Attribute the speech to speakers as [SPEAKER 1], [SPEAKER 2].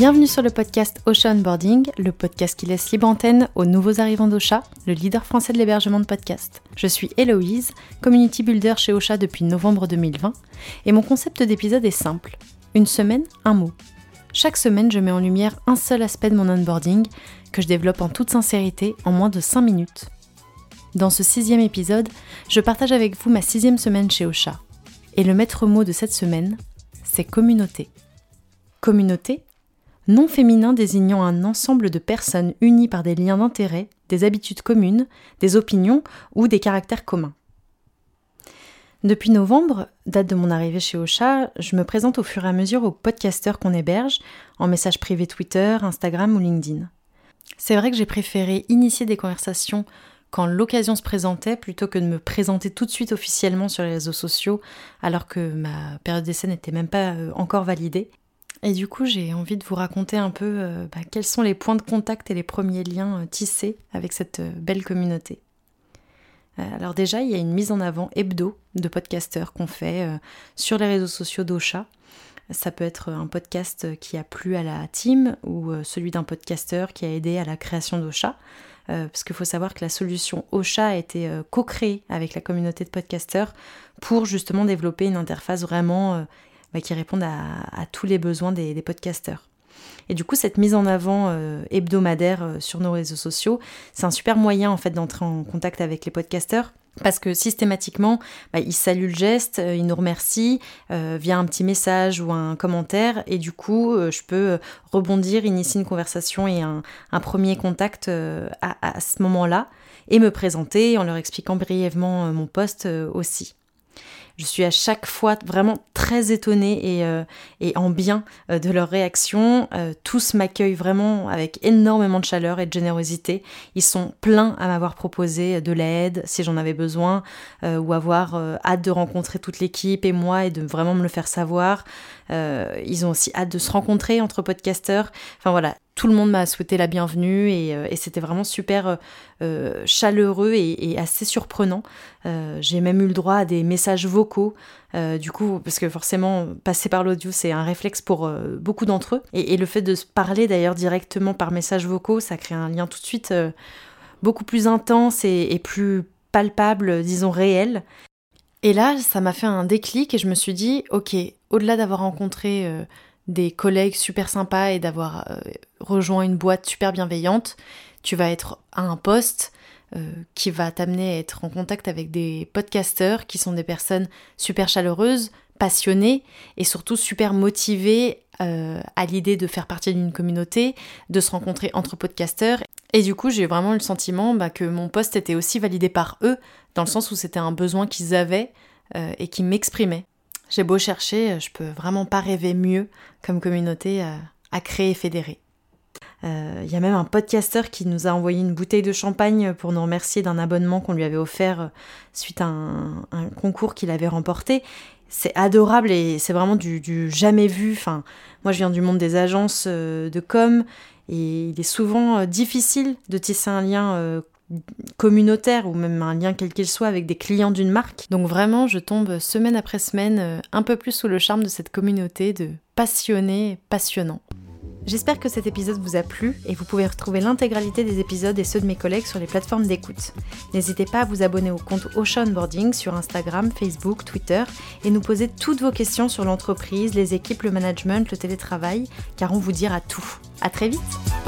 [SPEAKER 1] Bienvenue sur le podcast Ocean Boarding, le podcast qui laisse libre antenne aux nouveaux arrivants d'Ocha, le leader français de l'hébergement de podcasts. Je suis Héloïse, community builder chez Ocha depuis novembre 2020, et mon concept d'épisode est simple. Une semaine, un mot. Chaque semaine, je mets en lumière un seul aspect de mon onboarding que je développe en toute sincérité en moins de 5 minutes. Dans ce sixième épisode, je partage avec vous ma sixième semaine chez Ocha. Et le maître mot de cette semaine, c'est communauté. Communauté, nom féminin désignant un ensemble de personnes unies par des liens d'intérêt, des habitudes communes, des opinions ou des caractères communs. Depuis novembre, date de mon arrivée chez Ocha, je me présente au fur et à mesure aux podcasteurs qu'on héberge, en message privé Twitter, Instagram ou LinkedIn. C'est vrai que j'ai préféré initier des conversations quand l'occasion se présentait plutôt que de me présenter tout de suite officiellement sur les réseaux sociaux alors que ma période d'essai n'était même pas euh, encore validée. Et du coup, j'ai envie de vous raconter un peu euh, bah, quels sont les points de contact et les premiers liens euh, tissés avec cette euh, belle communauté. alors déjà, il y a une mise en avant hebdo de podcasteurs qu'on fait sur les réseaux sociaux d'Ocha. Ça peut être un podcast qui a plu à la team ou celui d'un podcasteur qui a aidé à la création d'Ocha. parce qu'il faut savoir que la solution Ocha a été co-créée avec la communauté de podcasteurs pour justement développer une interface vraiment bah, qui répondent à, tous les besoins des, podcasteurs. Et du coup, cette mise en avant euh, hebdomadaire euh, sur nos réseaux sociaux, c'est un super moyen en fait d'entrer en contact avec les podcasteurs. Parce que systématiquement, bah, ils saluent le geste, euh, ils nous remercient via un petit message ou un commentaire, et du coup, je peux rebondir, initier une conversation et un, premier contact à, à, ce moment-là, et me présenter en leur expliquant brièvement mon poste aussi. Je suis à chaque fois vraiment très étonnée et, euh, en bien euh, de leur réaction. Euh, tous m'accueillent vraiment avec énormément de chaleur et de générosité. Ils sont pleins à m'avoir proposé de l'aide si j'en avais besoin ou avoir hâte de rencontrer toute l'équipe et moi et de vraiment me le faire savoir. Ils ont aussi hâte de se rencontrer entre podcasteurs. Enfin voilà, tout le monde m'a souhaité la bienvenue et, euh, c'était vraiment super euh, euh, chaleureux et, assez surprenant. J'ai même eu le droit à des messages vocaux, du coup, parce que forcément, passer par l'audio, c'est un réflexe pour beaucoup d'entre eux. Et, le fait de se parler d'ailleurs directement par messages vocaux, ça crée un lien tout de suite beaucoup plus intense et plus palpable, disons réel. Et là, ça m'a fait un déclic et je me suis dit, ok, au-delà d'avoir rencontré des collègues super sympas et d'avoir euh, rejoint une boîte super bienveillante, tu vas être à un poste euh, qui va t'amener à être en contact avec des podcasteurs qui sont des personnes super chaleureuses, passionnées et surtout super motivées euh, à l'idée de faire partie d'une communauté, de se rencontrer entre podcasteurs. Et du coup, j'ai vraiment eu le sentiment bah, que mon poste était aussi validé par eux, dans le sens où c'était un besoin qu'ils avaient et qui m'exprimaient. J'ai beau chercher, je peux vraiment pas rêver mieux comme communauté à, créer et fédérer. Il euh, y a même un podcasteur qui nous a envoyé une bouteille de champagne pour nous remercier d'un abonnement qu'on lui avait offert euh, suite à un, concours qu'il avait remporté. C'est adorable et c'est vraiment du, jamais vu. Enfin, moi, je viens du monde des agences euh, de com et il est souvent difficile de tisser un lien communautaire ou même un lien quel qu'il soit avec des clients d'une marque. Donc vraiment, je tombe semaine après semaine un peu plus sous le charme de cette communauté de passionnés passionnants. J'espère que cet épisode vous a plu et vous pouvez retrouver l'intégralité des épisodes et ceux de mes collègues sur les plateformes d'écoute. N'hésitez pas à vous abonner au compte Ocean Boarding sur Instagram, Facebook, Twitter et nous poser toutes vos questions sur l'entreprise, les équipes, le management, le télétravail, car on vous dira tout. À très vite